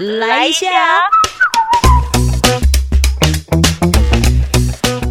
来一下。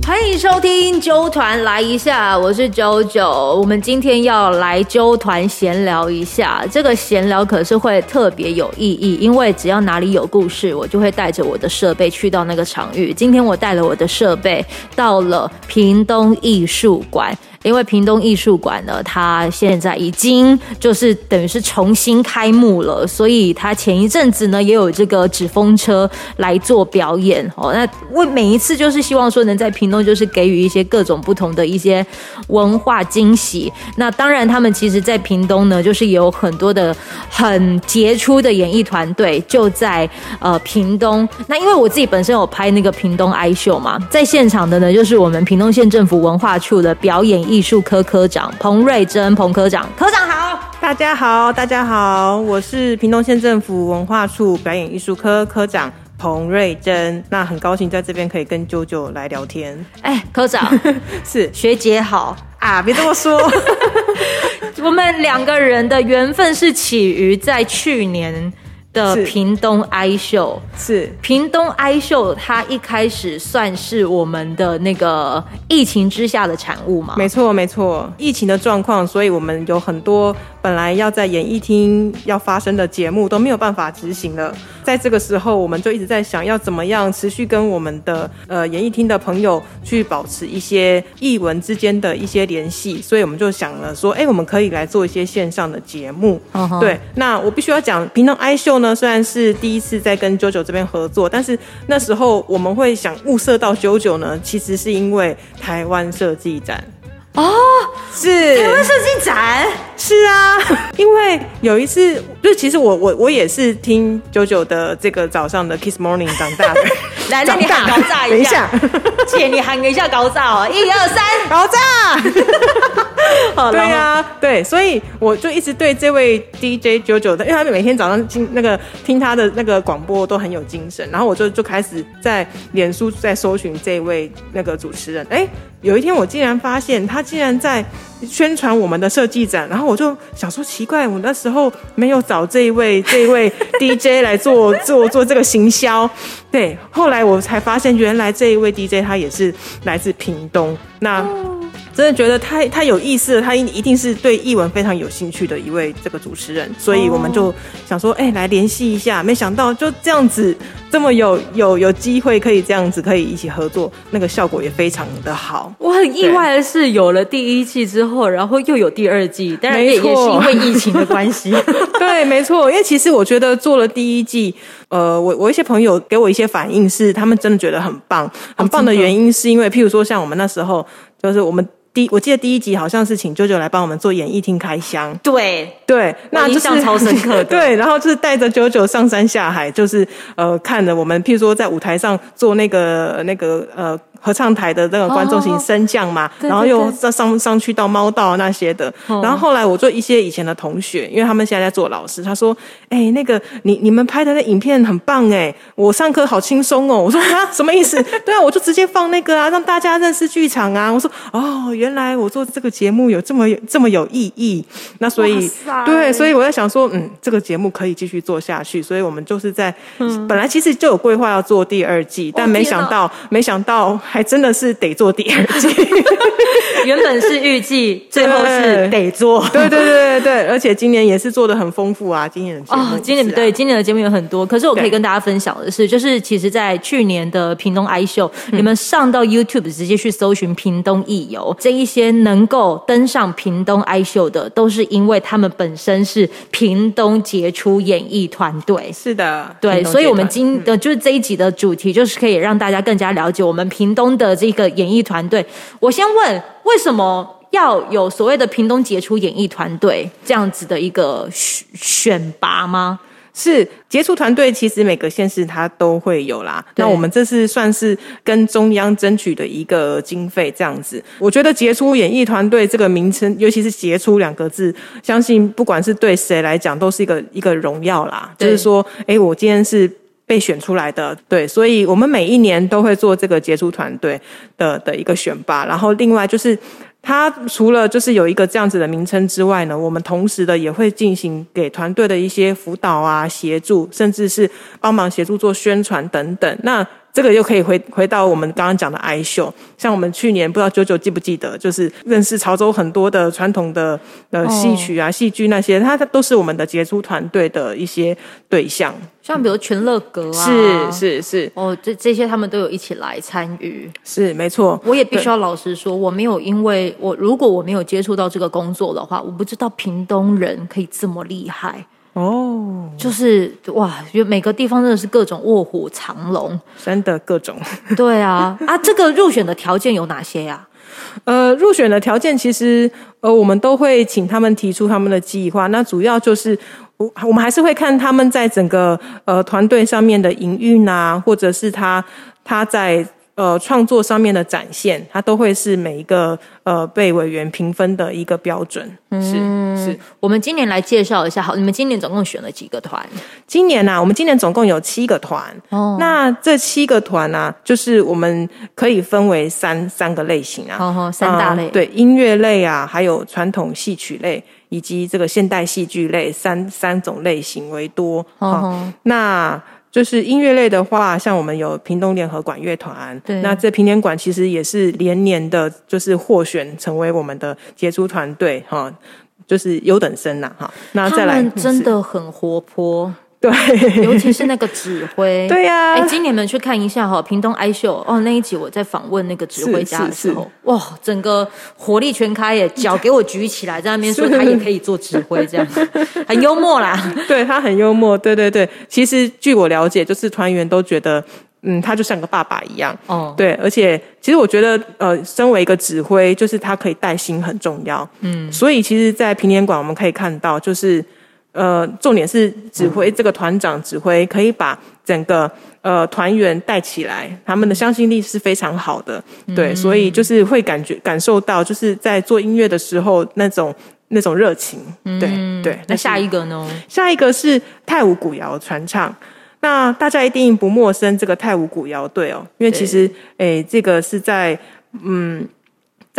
欢迎收听揪团来一下，我是九九。我们今天要来揪团闲聊一下，这个闲聊可是会特别有意义，因为只要哪里有故事，我就会带着我的设备去到那个场域。今天我带了我的设备到了屏东艺术馆。因为屏东艺术馆呢，它现在已经就是等于是重新开幕了，所以它前一阵子呢也有这个纸风车来做表演哦。那为每一次就是希望说能在屏东就是给予一些各种不同的一些文化惊喜。那当然，他们其实在屏东呢，就是有很多的很杰出的演艺团队就在呃屏东。那因为我自己本身有拍那个屏东爱秀嘛，在现场的呢就是我们屏东县政府文化处的表演。艺术科科长彭瑞珍，彭科长，科长好，大家好，大家好，我是屏东县政府文化处表演艺术科科长彭瑞珍，那很高兴在这边可以跟啾啾来聊天。哎，科长。是。学姐好。啊，别这么说，我们两个人的缘分是起于在去年。的屏东 i 秀是。屏东 i 秀，它一开始算是我们的那个疫情之下的产物嘛？没错，没错，疫情的状况，所以我们有很多本来要在演艺厅要发生的节目都没有办法执行了。在这个时候，我们就一直在想要怎么样持续跟我们的呃演艺厅的朋友去保持一些艺文之间的一些联系，所以我们就想了说，哎，我们可以来做一些线上的节目。对，那我必须要讲平常 i 秀呢，虽然是第一次在跟九九这边合作，但是那时候我们会想物色到九九呢，其实是因为台湾设计展。哦，是。台湾设计展，是啊，因为有一次，就其实我我我也是听九九的这个早上的 Kiss Morning 长大的，来，那你喊高炸一下，姐，你喊一下高炸哦，一二三，高炸。对呀，对，所以我就一直对这位 DJ 九九的，因为他每天早上听那个听他的那个广播都很有精神，然后我就就开始在脸书在搜寻这位那个主持人。哎，有一天我竟然发现他竟然在宣传我们的设计展，然后我就想说奇怪，我那时候没有找这一位 这一位 DJ 来做做做这个行销。对，后来我才发现原来这一位 DJ 他也是来自屏东。那真的觉得他他有意思，他一一定是对译文非常有兴趣的一位这个主持人，所以我们就想说，哎，来联系一下。没想到就这样子，这么有有有机会可以这样子可以一起合作，那个效果也非常的好。我很意外的是，有了第一季之后，然后又有第二季，当然也也是因为疫情的关系。对，没错，因为其实我觉得做了第一季，呃，我我一些朋友给我一些反应是，他们真的觉得很棒，很棒的原因是因为，譬如说像我们那时候，就是我们。第，我记得第一集好像是请舅舅来帮我们做演艺厅开箱。对对，那印象超深刻的。对，然后就是带着九九上山下海，就是呃，看着我们，譬如说在舞台上做那个那个呃。合唱台的那个观众席升降嘛，然后又再上上去到猫道那些的，然后后来我做一些以前的同学，因为他们现在在做老师，他说：“哎，那个你你们拍的那影片很棒哎，我上课好轻松哦。”我说：“啊，什么意思？” 对啊，我就直接放那个啊，让大家认识剧场啊。我说：“哦，原来我做这个节目有这么这么有意义。”那所以对，所以我在想说，嗯，这个节目可以继续做下去。所以我们就是在本来其实就有规划要做第二季，但没想到没想到。还真的是得做第二季，原本是预计，最后是得做。对对对对对，而且今年也是做的很丰富啊，今年的节目。今年对今年的节目有很多，可是我可以跟大家分享的是，就是其实，在去年的屏东 i 秀，你们上到 YouTube 直接去搜寻屏东艺游，这一些能够登上屏东 i 秀的，都是因为他们本身是屏东杰出演艺团队。是的，对，所以我们今的就是这一集的主题，就是可以让大家更加了解我们屏。东的这个演艺团队，我先问，为什么要有所谓的屏东杰出演艺团队这样子的一个选选拔吗？是杰出团队，其实每个县市它都会有啦。那我们这次算是跟中央争取的一个经费，这样子。我觉得杰出演艺团队这个名称，尤其是“杰出”两个字，相信不管是对谁来讲，都是一个一个荣耀啦。就是说，哎，我今天是。被选出来的，对，所以我们每一年都会做这个杰出团队的的一个选拔。然后另外就是，它除了就是有一个这样子的名称之外呢，我们同时的也会进行给团队的一些辅导啊、协助，甚至是帮忙协助做宣传等等。那这个又可以回回到我们刚刚讲的哀秀，像我们去年不知道九九记不记得，就是认识潮州很多的传统的呃戏曲啊、戏剧那些，它都是我们的杰出团队的一些对象。像比如全乐阁啊，是是是，哦，这这些他们都有一起来参与，是没错。我也必须要老实说，我没有因为我如果我没有接触到这个工作的话，我不知道屏东人可以这么厉害。哦，就是哇，每个地方真的是各种卧虎藏龙，真的各种。对啊，啊，这个入选的条件有哪些呀？呃，入选的条件其实呃，我们都会请他们提出他们的计划。那主要就是我我们还是会看他们在整个呃团队上面的营运啊，或者是他他在。呃，创作上面的展现，它都会是每一个呃被委员评分的一个标准。是是，我们今年来介绍一下，好，你们今年总共选了几个团？今年呢，我们今年总共有七个团。哦，那这七个团呢，就是我们可以分为三三个类型啊，哦，三大类，对，音乐类啊，还有传统戏曲类，以及这个现代戏剧类，三三种类型为多。哦，那。就是音乐类的话，像我们有屏东联合管乐团，对，那这平联管其实也是连年的，就是获选成为我们的杰出团队哈，就是优等生呐哈。那再来，真的很活泼。对，尤其是那个指挥，对呀。哎，今年们去看一下哈，屏东哀秀哦，那一集我在访问那个指挥家的时候，哇，整个火力全开耶，脚给我举起来，在那边说他也可以做指挥，这样很幽默啦。对他很幽默，对对对。其实据我了解，就是团员都觉得，嗯，他就像个爸爸一样。哦，对，而且其实我觉得，呃，身为一个指挥，就是他可以带心很重要。嗯，所以其实，在平年馆我们可以看到，就是。呃，重点是指挥这个团长指挥可以把整个呃团员带起来，他们的相信力是非常好的，对，所以就是会感觉感受到就是在做音乐的时候那种那种热情，对对。那下一个呢？下一个是泰舞古谣传唱，那大家一定不陌生这个泰舞古谣队哦，因为其实诶，这个是在嗯。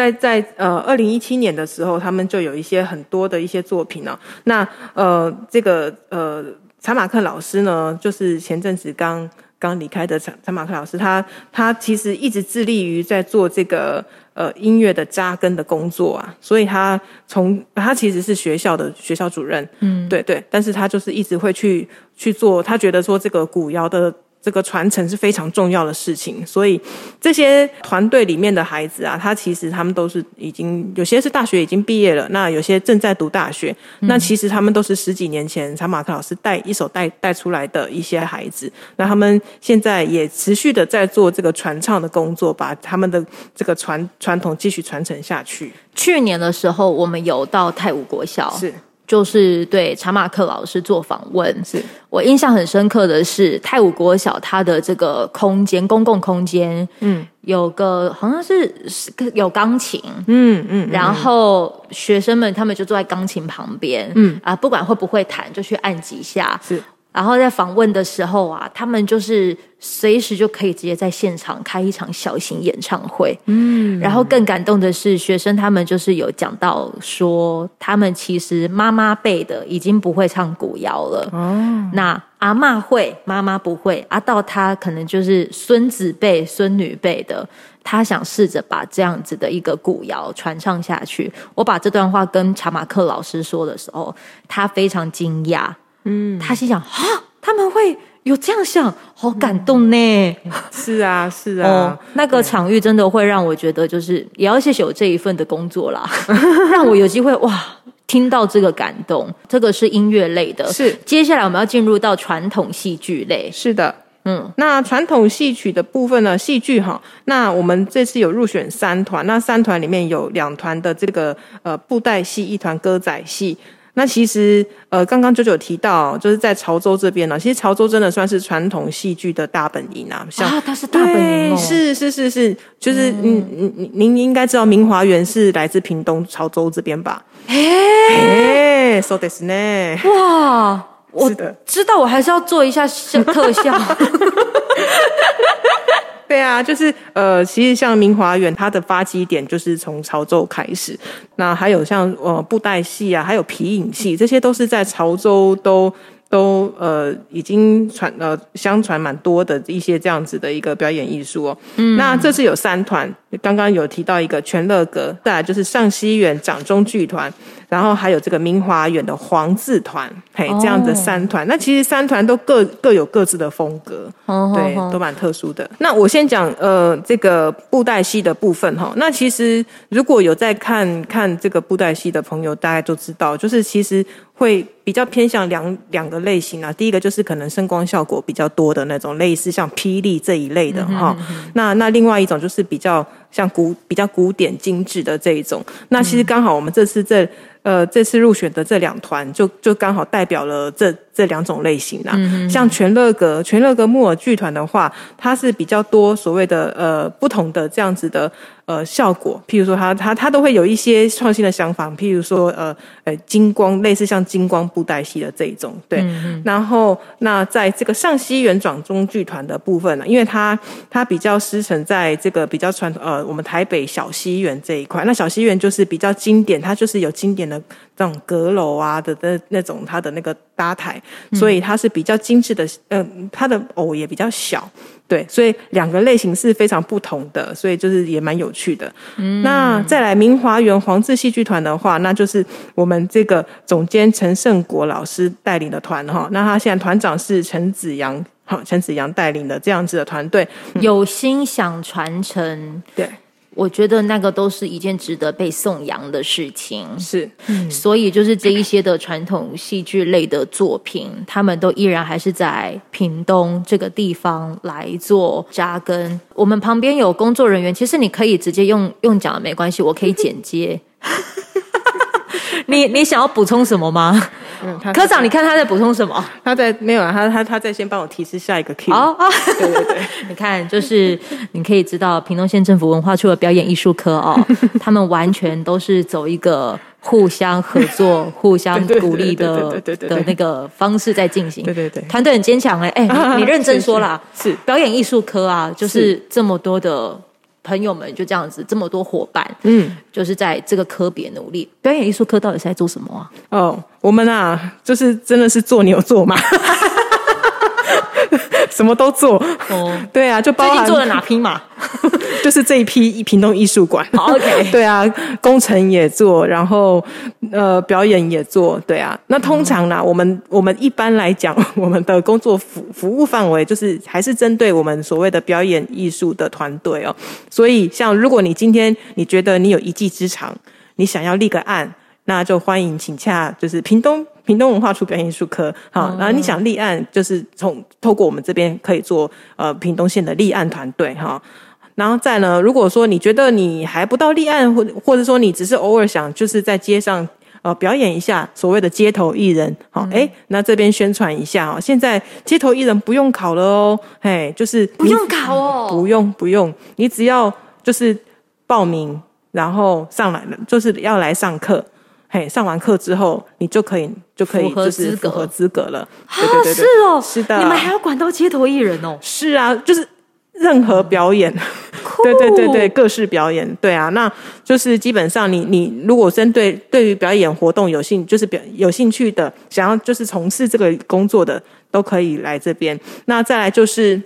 在在呃，二零一七年的时候，他们就有一些很多的一些作品呢。那呃，这个呃，查马克老师呢，就是前阵子刚刚离开的查查马克老师，他他其实一直致力于在做这个呃音乐的扎根的工作啊。所以他从他其实是学校的学校主任，嗯，对对，但是他就是一直会去去做，他觉得说这个古谣的。这个传承是非常重要的事情，所以这些团队里面的孩子啊，他其实他们都是已经有些是大学已经毕业了，那有些正在读大学，那其实他们都是十几年前查马克老师带一手带带出来的一些孩子，那他们现在也持续的在做这个传唱的工作，把他们的这个传传统继续传承下去。去年的时候，我们有到泰武国校是。就是对查马克老师做访问，是。我印象很深刻的是泰武国小它的这个空间公共空间，嗯，有个好像是有钢琴，嗯嗯，然后学生们他们就坐在钢琴旁边，嗯。啊，不管会不会弹就去按几下，是。然后在访问的时候啊，他们就是随时就可以直接在现场开一场小型演唱会。嗯，然后更感动的是，学生他们就是有讲到说，他们其实妈妈辈的已经不会唱古谣了。哦，那阿妈会，妈妈不会。阿到他可能就是孙子辈、孙女辈的，他想试着把这样子的一个古谣传唱下去。我把这段话跟查马克老师说的时候，他非常惊讶。嗯，他心想啊，他们会有这样想，好感动呢。是啊，是啊，那个场域真的会让我觉得，就是也要谢谢我这一份的工作啦，让我有机会哇，听到这个感动。这个是音乐类的，是。接下来我们要进入到传统戏剧类，是的，嗯。那传统戏曲的部分呢，戏剧哈，那我们这次有入选三团，那三团里面有两团的这个呃布袋戏，一团歌仔戏。那其实，呃，刚刚九九提到，就是在潮州这边呢。其实潮州真的算是传统戏剧的大本营啊。啊，它是大本营是是是是，就是嗯嗯，您应该知道明华园是来自屏东潮州这边吧？哎，so this 呢？哇，我知道，我还是要做一下特效。对啊，就是呃，其实像明华园，它的发迹点就是从潮州开始。那还有像呃布袋戏啊，还有皮影戏，这些都是在潮州都。都呃已经传呃相传蛮多的一些这样子的一个表演艺术哦。嗯，那这次有三团，刚刚有提到一个全乐阁，再来就是上西园掌中剧团。然后还有这个明华园的黄字团，嘿，这样的三团，那其实三团都各各有各自的风格，对，都蛮特殊的。那我先讲呃这个布袋戏的部分哈，那其实如果有在看看这个布袋戏的朋友，大概都知道，就是其实会比较偏向两两个类型啊。第一个就是可能声光效果比较多的那种，类似像霹雳这一类的哈。那那另外一种就是比较像古比较古典精致的这一种。那其实刚好我们这次这。呃，这次入选的这两团，就就刚好代表了这。这两种类型啦，像全乐阁、全乐阁木偶剧团的话，它是比较多所谓的呃不同的这样子的呃效果。譬如说，它它它都会有一些创新的想法，譬如说呃呃金光，类似像金光布袋戏的这一种。对，然后那在这个上西园转中剧团的部分呢，因为它它比较师承在这个比较传统呃我们台北小西园这一块，那小西园就是比较经典，它就是有经典的。这种阁楼啊的那那种，它的那个搭台，所以它是比较精致的。嗯，它的偶也比较小，对，所以两个类型是非常不同的，所以就是也蛮有趣的。嗯，那再来明华园黄字戏剧团的话，那就是我们这个总监陈胜国老师带领的团哈。那他现在团长是陈子阳，哈，陈子阳带领的这样子的团队，有心想传承，对。我觉得那个都是一件值得被颂扬的事情，是，所以就是这一些的传统戏剧类的作品，他们都依然还是在屏东这个地方来做扎根。我们旁边有工作人员，其实你可以直接用用讲的没关系，我可以剪接。你你想要补充什么吗？科长，你看他在补充什么？他在没有啊？他他他在先帮我提示下一个 Q。哦哦，对对对，你看，就是 你可以知道，屏东县政府文化处的表演艺术科哦，他们完全都是走一个互相合作、互相鼓励的的那个方式在进行。对对对，团队很坚强哎哎，你认真说啦，是表演艺术科啊，就是这么多的。朋友们就这样子，这么多伙伴，嗯，就是在这个科别努力。表演艺术科到底是在做什么啊？哦，我们啊，就是真的是做牛做马。什么都做哦，对啊，就包含做了哪匹马？就是这一批屏东艺术馆。OK，对啊，工程也做，然后呃，表演也做，对啊。那通常呢，我们我们一般来讲，我们的工作服服务范围就是还是针对我们所谓的表演艺术的团队哦。所以，像如果你今天你觉得你有一技之长，你想要立个案。那就欢迎请洽，就是屏东屏东文化处表演艺术科，好，然后你想立案，就是从透过我们这边可以做呃屏东县的立案团队哈，然后再呢，如果说你觉得你还不到立案，或或者说你只是偶尔想就是在街上呃表演一下所谓的街头艺人，好，哎，那这边宣传一下哦，现在街头艺人不用考了哦，嘿，就是不用考哦，不用不用，你只要就是报名，然后上来了，就是要来上课。嘿，上完课之后，你就可以就可以就是符合资格了。对对对，是哦，是的。你们还要管到街头艺人哦？是啊，就是任何表演，对对对对，各式表演，对啊。那就是基本上，你你如果针对对于表演活动有兴，就是表有兴趣的，想要就是从事这个工作的，都可以来这边。那再来就是。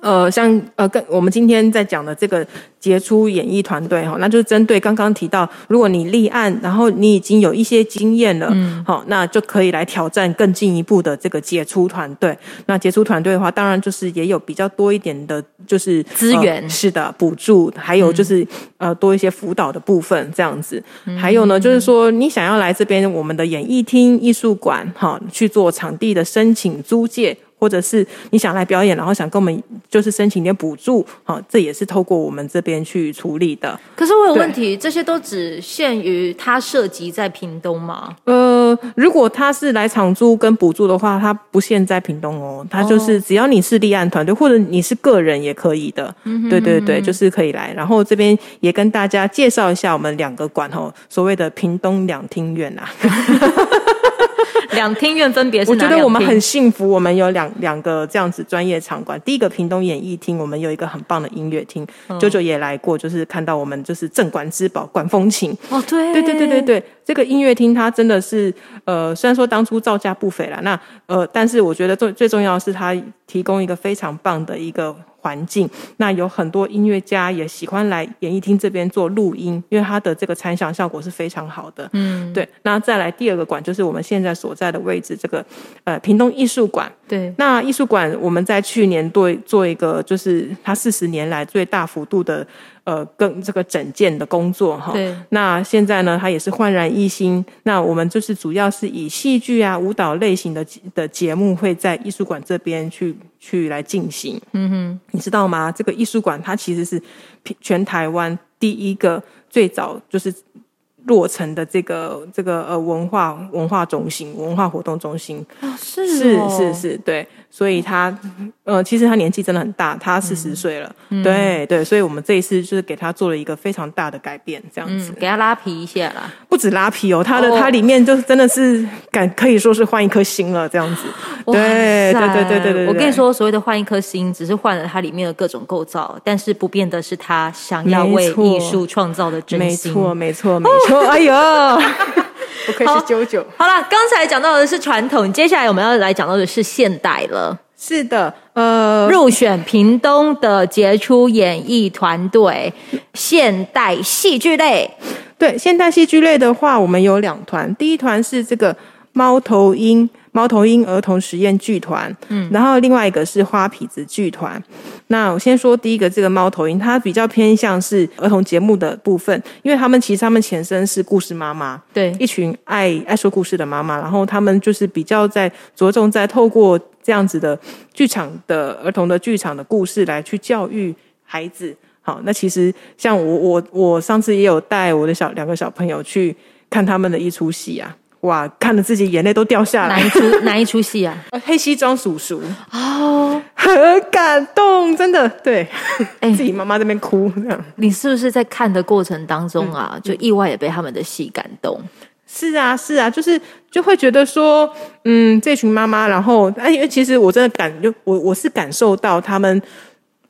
呃，像呃，跟我们今天在讲的这个杰出演艺团队哈，那就是针对刚刚提到，如果你立案，然后你已经有一些经验了，嗯，好，那就可以来挑战更进一步的这个杰出团队。那杰出团队的话，当然就是也有比较多一点的，就是资源，是的，补助，还有就是呃，多一些辅导的部分这样子。还有呢，就是说你想要来这边我们的演艺厅、艺术馆，哈，去做场地的申请租借。或者是你想来表演，然后想跟我们就是申请点补助，好，这也是透过我们这边去处理的。可是我有问题，这些都只限于它涉及在屏东吗？呃，如果他是来场租跟补助的话，他不限在屏东哦，他就是只要你是立案团队或者你是个人也可以的。对对对，就是可以来。然后这边也跟大家介绍一下我们两个馆哦，所谓的屏东两厅院啊。两厅院分别是？我觉得我们很幸福，我们有两两个这样子专业场馆。第一个屏东演艺厅，我们有一个很棒的音乐厅，九九也来过，就是看到我们就是镇馆之宝管风琴。哦，对，对对对对对，这个音乐厅它真的是呃，虽然说当初造价不菲了，那呃，但是我觉得最最重要的是它提供一个非常棒的一个。环境，那有很多音乐家也喜欢来演艺厅这边做录音，因为它的这个参响效果是非常好的。嗯，对。那再来第二个馆，就是我们现在所在的位置，这个呃屏东艺术馆。对。那艺术馆我们在去年对做一个，就是它四十年来最大幅度的。呃，跟这个整建的工作哈，对。那现在呢，它也是焕然一新。那我们就是主要是以戏剧啊、舞蹈类型的的节目会在艺术馆这边去去来进行。嗯哼，你知道吗？这个艺术馆它其实是全台湾第一个最早就是落成的这个这个呃文化文化中心、文化活动中心。哦，是是是是，对。所以他，呃，其实他年纪真的很大，他四十岁了，对对，所以我们这一次就是给他做了一个非常大的改变，这样子，给他拉皮一下啦，不止拉皮哦，他的他里面就是真的是敢可以说是换一颗心了，这样子，对对对对对对，我跟你说，所谓的换一颗心，只是换了它里面的各种构造，但是不变的是他想要为艺术创造的真心，没错没错没错，哎呦。不愧是九九。好了，刚才讲到的是传统，接下来我们要来讲到的是现代了。是的，呃，入选屏东的杰出演艺团队，现代戏剧类。对，现代戏剧类的话，我们有两团，第一团是这个猫头鹰。猫头鹰儿童实验剧团，嗯，然后另外一个是花痞子剧团。那我先说第一个，这个猫头鹰，它比较偏向是儿童节目的部分，因为他们其实他们前身是故事妈妈，对，一群爱爱说故事的妈妈，然后他们就是比较在着重在透过这样子的剧场的儿童的剧场的故事来去教育孩子。好，那其实像我我我上次也有带我的小两个小朋友去看他们的一出戏啊。哇，看了自己眼泪都掉下来。哪一出 哪一出戏啊？黑西装叔叔哦，很感动，真的。对，哎，自己妈妈那边哭这样。你是不是在看的过程当中啊，就意外也被他们的戏感动？是啊，是啊，就是就会觉得说，嗯，这群妈妈，然后哎，因为其实我真的感，就我我是感受到他们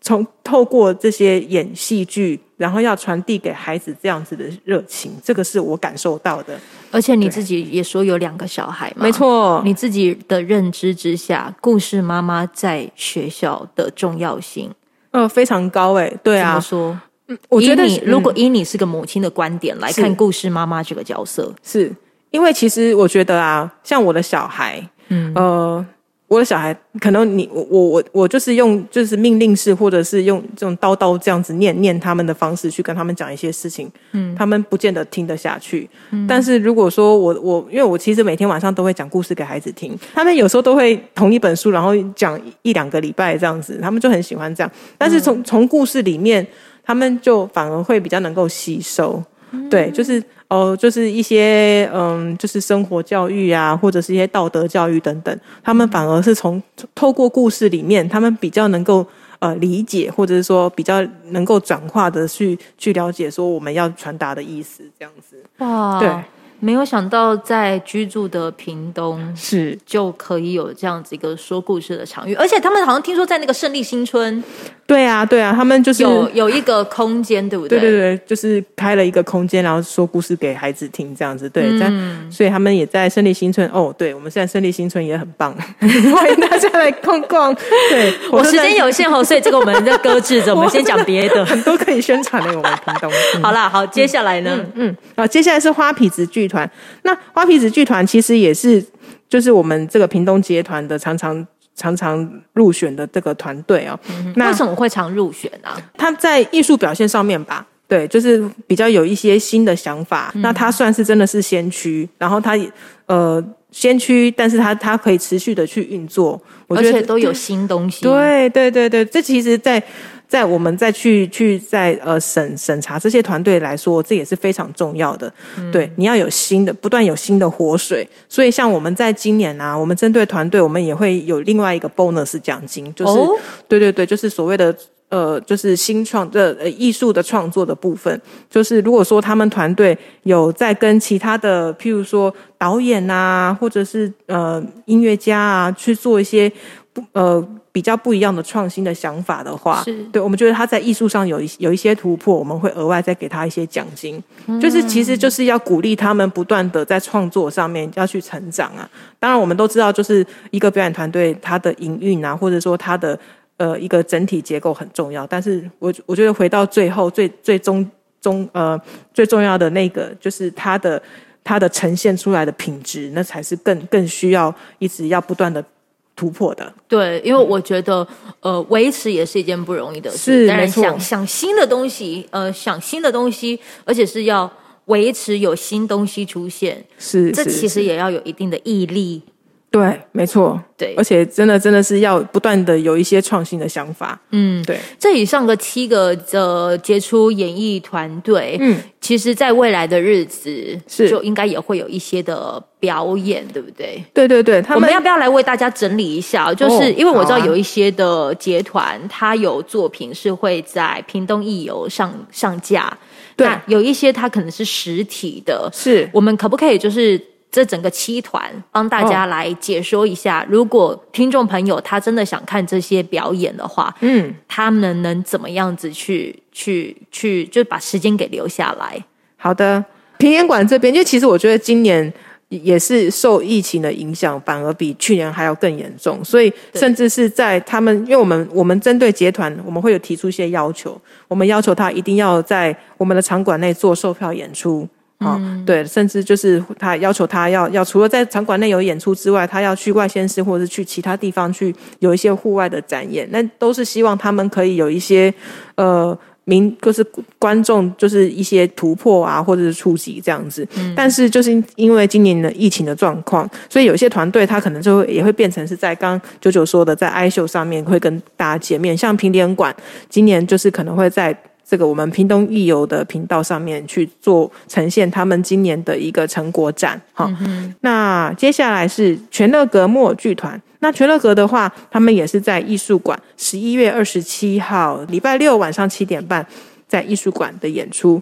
从透过这些演戏剧。然后要传递给孩子这样子的热情，这个是我感受到的。而且你自己也说有两个小孩嘛，没错。你自己的认知之下，故事妈妈在学校的重要性，呃，非常高诶。对啊，怎么说？嗯，我觉得你如果以你是个母亲的观点来看故事妈妈这个角色，是因为其实我觉得啊，像我的小孩，嗯，呃。我的小孩可能你我我我我就是用就是命令式或者是用这种叨叨这样子念念他们的方式去跟他们讲一些事情，嗯，他们不见得听得下去。嗯，但是如果说我我因为我其实每天晚上都会讲故事给孩子听，他们有时候都会同一本书，然后讲一两个礼拜这样子，他们就很喜欢这样。但是从从故事里面，他们就反而会比较能够吸收。对，就是哦，就是一些嗯，就是生活教育啊，或者是一些道德教育等等，他们反而是从透过故事里面，他们比较能够呃理解，或者是说比较能够转化的去去了解说我们要传达的意思，这样子。哇，对。没有想到在居住的屏东是就可以有这样子一个说故事的场域，而且他们好像听说在那个胜利新村，对啊对啊，他们就是有有一个空间，对不对？对对对，就是开了一个空间，然后说故事给孩子听，这样子对。嗯，所以他们也在胜利新村。哦，对，我们现在胜利新村也很棒，欢迎大家来逛逛。对我时间有限哦，所以这个我们在搁置着，我们先讲别的，很多可以宣传的我们屏东。好啦，好，接下来呢？嗯，啊，接下来是花皮子剧。团那花皮子剧团其实也是，就是我们这个屏东集团的常常常常入选的这个团队哦。那为什么会常入选呢？他在艺术表现上面吧，对，就是比较有一些新的想法。那他算是真的是先驱，然后他呃先驱，但是他他可以持续的去运作，而且都有新东西。对对对对，这其实，在。在我们再去去在呃审审查这些团队来说，这也是非常重要的。对，你要有新的，不断有新的活水。所以像我们在今年啊，我们针对团队，我们也会有另外一个 bonus 奖金，就是对对对，就是所谓的呃，就是新创的呃艺术的创作的部分，就是如果说他们团队有在跟其他的，譬如说导演啊，或者是呃音乐家啊，去做一些不呃比较不一样的创新的想法的话，是对我们觉得他在艺术上有一有一些突破，我们会额外再给他一些奖金，就是其实就是要鼓励他们不断的在创作上面要去成长啊。当然我们都知道，就是一个表演团队它的营运啊，或者说它的。呃，一个整体结构很重要，但是我我觉得回到最后最最终中呃最重要的那个，就是它的它的呈现出来的品质，那才是更更需要一直要不断的突破的。对，因为我觉得呃维持也是一件不容易的事，是没错。想想新的东西，呃，想新的东西，而且是要维持有新东西出现，是这其实也要有一定的毅力。对，没错，对，而且真的真的是要不断的有一些创新的想法，嗯，对。这以上的七个的杰出演艺团队，嗯，其实在未来的日子是。就应该也会有一些的表演，对不对？对对对，我们要不要来为大家整理一下？就是因为我知道有一些的节团，它有作品是会在屏东艺游上上架，对。那有一些它可能是实体的，是。我们可不可以就是这整个七团帮大家来解说一下？如果听众朋友他真的想看这些表演的话，嗯，他们能怎么样子去去去，就把时间给留下来？好的。平演馆这边，因为其实我觉得今年也是受疫情的影响，反而比去年还要更严重，所以甚至是在他们，因为我们我们针对结团，我们会有提出一些要求，我们要求他一定要在我们的场馆内做售票演出。啊、对，甚至就是他要求他要要除了在场馆内有演出之外，他要去外县市或者是去其他地方去有一些户外的展演，那都是希望他们可以有一些呃民就是观众就是一些突破啊，或者是触及这样子。但是就是因为今年的疫情的状况，所以有些团队他可能就会也会变成是在刚九九说的在 i 秀上面会跟大家见面，像平点馆今年就是可能会在。这个我们屏东艺游的频道上面去做呈现他们今年的一个成果展，哈、那接下来是全乐格木偶剧团。那全乐格的话，他们也是在艺术馆，十一月二十七号礼拜六晚上七点半在艺术馆的演出。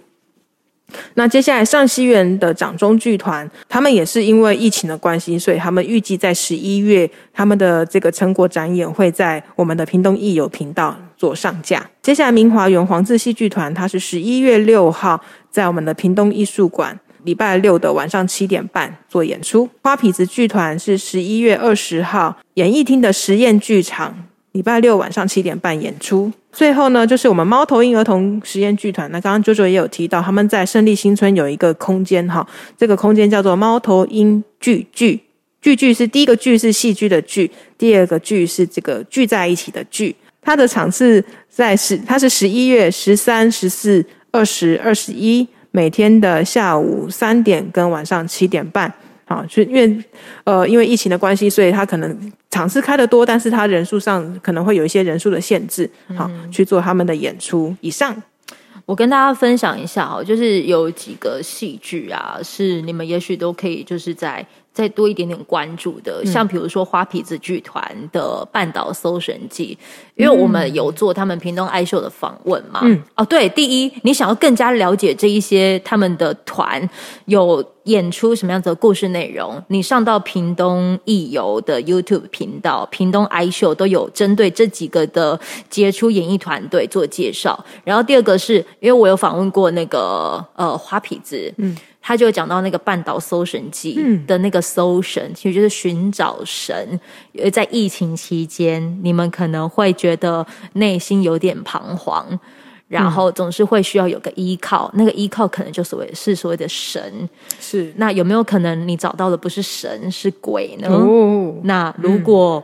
那接下来上西园的掌中剧团，他们也是因为疫情的关系，所以他们预计在十一月他们的这个成果展演会在我们的屏东艺友频道做上架。接下来明华园黄字戏剧团，它是十一月六号在我们的屏东艺术馆。礼拜六的晚上七点半做演出，花痞子剧团是十一月二十号演艺厅的实验剧场，礼拜六晚上七点半演出。最后呢，就是我们猫头鹰儿童实验剧团。那刚刚九九也有提到，他们在胜利新村有一个空间哈，这个空间叫做猫头鹰剧剧。剧剧是第一个剧是戏剧的剧，第二个剧是这个聚在一起的剧。它的场次在十，它是十一月十三、十四、二十、二十一，每天的下午三点跟晚上七点半。好，就因为呃，因为疫情的关系，所以他可能场次开的多，但是他人数上可能会有一些人数的限制，好、去做他们的演出。以上，我跟大家分享一下哦，就是有几个戏剧啊，是你们也许都可以就是在再多一点点关注的，像比如说花皮子剧团的《半岛搜神记》，因为我们有做他们屏东爱秀的访问嘛。嗯，哦，对，第一，你想要更加了解这一些他们的团有演出什么样子的故事内容，你上到屏东艺游的 YouTube 频道、屏东爱秀都有针对这几个的杰出演艺团队做介绍。然后第二个是因为我有访问过那个呃花皮子，嗯。他就讲到那个半岛搜神记的那个搜神，其实就是寻找神。呃，在疫情期间，你们可能会觉得内心有点彷徨，然后总是会需要有个依靠，那个依靠可能就所谓是所谓的神。是那有没有可能你找到的不是神，是鬼呢？哦，那如果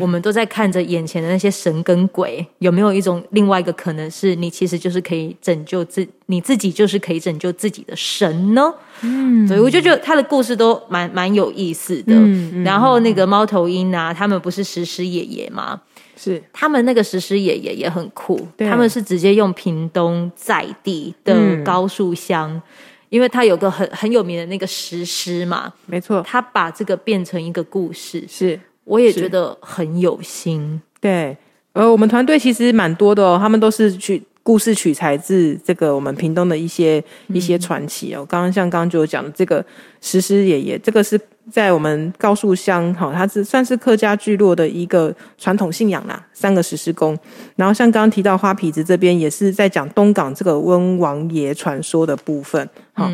我们都在看着眼前的那些神跟鬼，有没有一种另外一个可能是你其实就是可以拯救自你自己，就是可以拯救自己的神呢？嗯，所以我就觉得他的故事都蛮蛮有意思的。嗯然后那个猫头鹰啊，他们不是石狮爷爷吗？是他们那个石狮爷爷也很酷，他们是直接用屏东在地的嗯高树香，因为他有个很很有名的那个石狮嘛，没错，他把这个变成一个故事，是我也觉得很有心。对。呃，我们团队其实蛮多的哦，他们都是去。故事取材自这个我们屏东的一些一些传奇哦。刚刚像刚刚就有讲的这个石狮爷爷，这个是在我们高树乡哈，它是算是客家聚落的一个传统信仰啦。三个石狮公，然后像刚刚提到花皮子这边也是在讲东港这个温王爷传说的部分。好，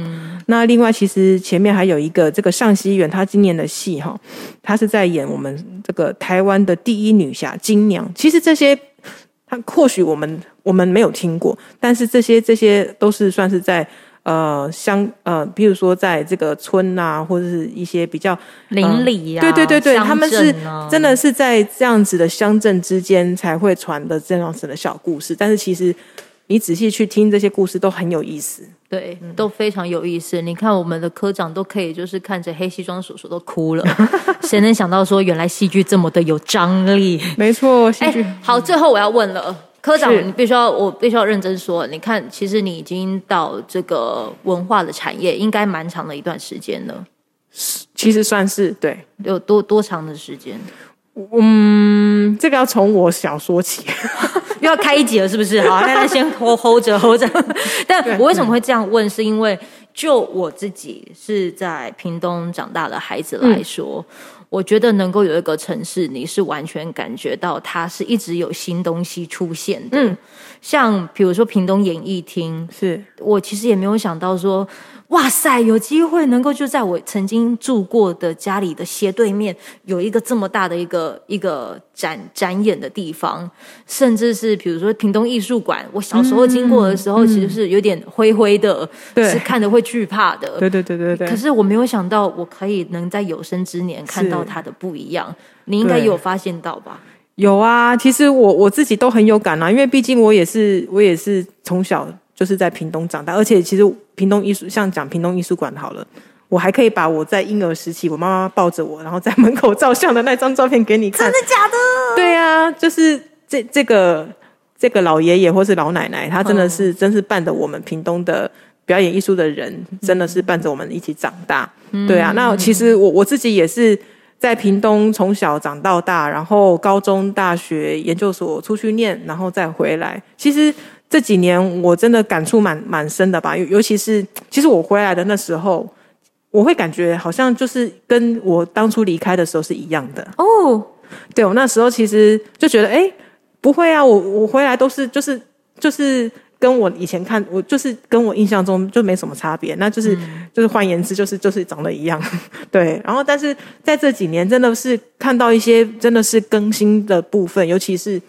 那另外其实前面还有一个这个上西园，他今年的戏哈，他是在演我们这个台湾的第一女侠金娘。其实这些。他或许我们我们没有听过，但是这些这些都是算是在呃乡呃，比如说在这个村啊，或者是一些比较邻里呀，对对对对，他们是真的是在这样子的乡镇之间才会传的这样子的小故事，但是其实。你仔细去听这些故事都很有意思，对，都非常有意思。你看我们的科长都可以，就是看着黑西装叔叔都哭了。谁能想到说，原来戏剧这么的有张力？没错，戏剧好。最后我要问了，科长，你必须要，我必须要认真说。你看，其实你已经到这个文化的产业，应该蛮长的一段时间了。其实算是对，有多多长的时间？嗯，这个要从我小说起。又要开一集了，是不是？好，那先 hold hold 着 hold 着。但我为什么会这样问？是因为就我自己是在屏东长大的孩子来说，我觉得能够有一个城市，你是完全感觉到它是一直有新东西出现的。嗯，像比如说屏东演艺厅，是我其实也没有想到说。哇塞，有机会能够就在我曾经住过的家里的斜对面，有一个这么大的一个一个展展演的地方，甚至是比如说屏东艺术馆，我小时候经过的时候，其实是有点灰灰的，是看的会惧怕的。对对对对对。可是我没有想到，我可以能在有生之年看到它的不一样。你应该有发现到吧？有啊，其实我我自己都很有感啊，因为毕竟我也是我也是从小。就是在屏东长大，而且其实屏东艺术像讲屏东艺术馆好了，我还可以把我在婴儿时期，我妈妈抱着我，然后在门口照相的那张照片给你看。真的假的？对呀，就是这这个这个老爷爷或是老奶奶，他真的是真是伴着我们屏东的表演艺术的人，真的是伴着我们一起长大。对啊，那其实我我自己也是在屏东从小长到大，然后高中、大学、研究所出去念，然后再回来，其实。这几年我真的感触蛮蛮深的吧，尤尤其是其实我回来的那时候，我会感觉好像就是跟我当初离开的时候是一样的哦。对我那时候其实就觉得，哎，不会啊，我我回来都是就是就是。跟我以前看，我就是跟我印象中就没什么差别，那就是就是换言之，就是就是长得一样，对。然后，但是在这几年，真的是看到一些真的是更新的部分，尤其是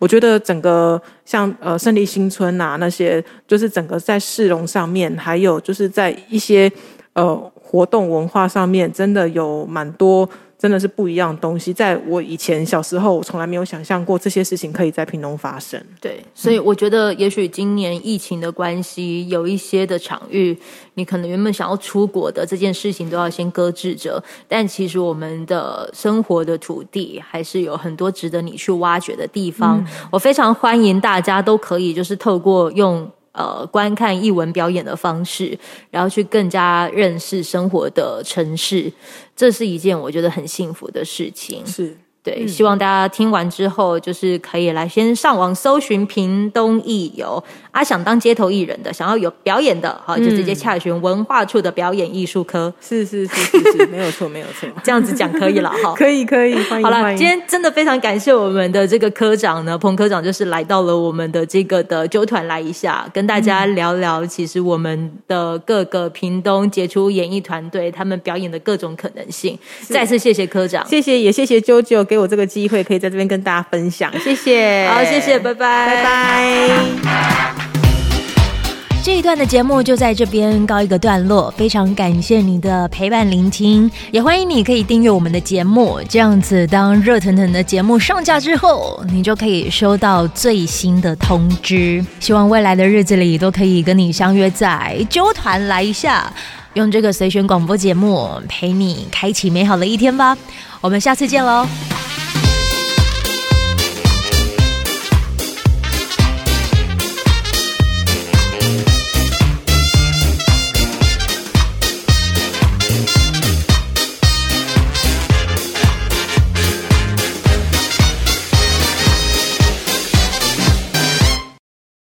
我觉得整个像呃胜利新村啊那些，就是整个在市容上面，还有就是在一些呃活动文化上面，真的有蛮多。真的是不一样的东西，在我以前小时候，我从来没有想象过这些事情可以在屏东发生。对，所以我觉得，也许今年疫情的关系，有一些的场域，你可能原本想要出国的这件事情，都要先搁置着。但其实我们的生活的土地，还是有很多值得你去挖掘的地方。我非常欢迎大家都可以，就是透过用。呃，观看艺文表演的方式，然后去更加认识生活的城市，这是一件我觉得很幸福的事情。是。对，希望大家听完之后，就是可以来先上网搜寻屏东艺游。啊想当街头艺人的，想要有表演的，好就直接洽询文化处的表演艺术科。是是是是是，没有错没有错，这样子讲可以了哈。可以可以，欢迎好了，今天真的非常感谢我们的这个科长呢，彭科长，就是来到了我们的这个的纠团来一下，跟大家聊聊，其实我们的各个屏东杰出演艺团队他们表演的各种可能性。再次谢谢科长，谢谢也谢谢啾啾给。给我这个机会，可以在这边跟大家分享，谢谢。好，谢谢，拜拜，拜拜。这一段的节目就在这边告一个段落，非常感谢你的陪伴聆听，也欢迎你可以订阅我们的节目，这样子当热腾腾的节目上架之后，你就可以收到最新的通知。希望未来的日子里都可以跟你相约在纠团来一下，用这个随选广播节目陪你开启美好的一天吧。我们下次见喽。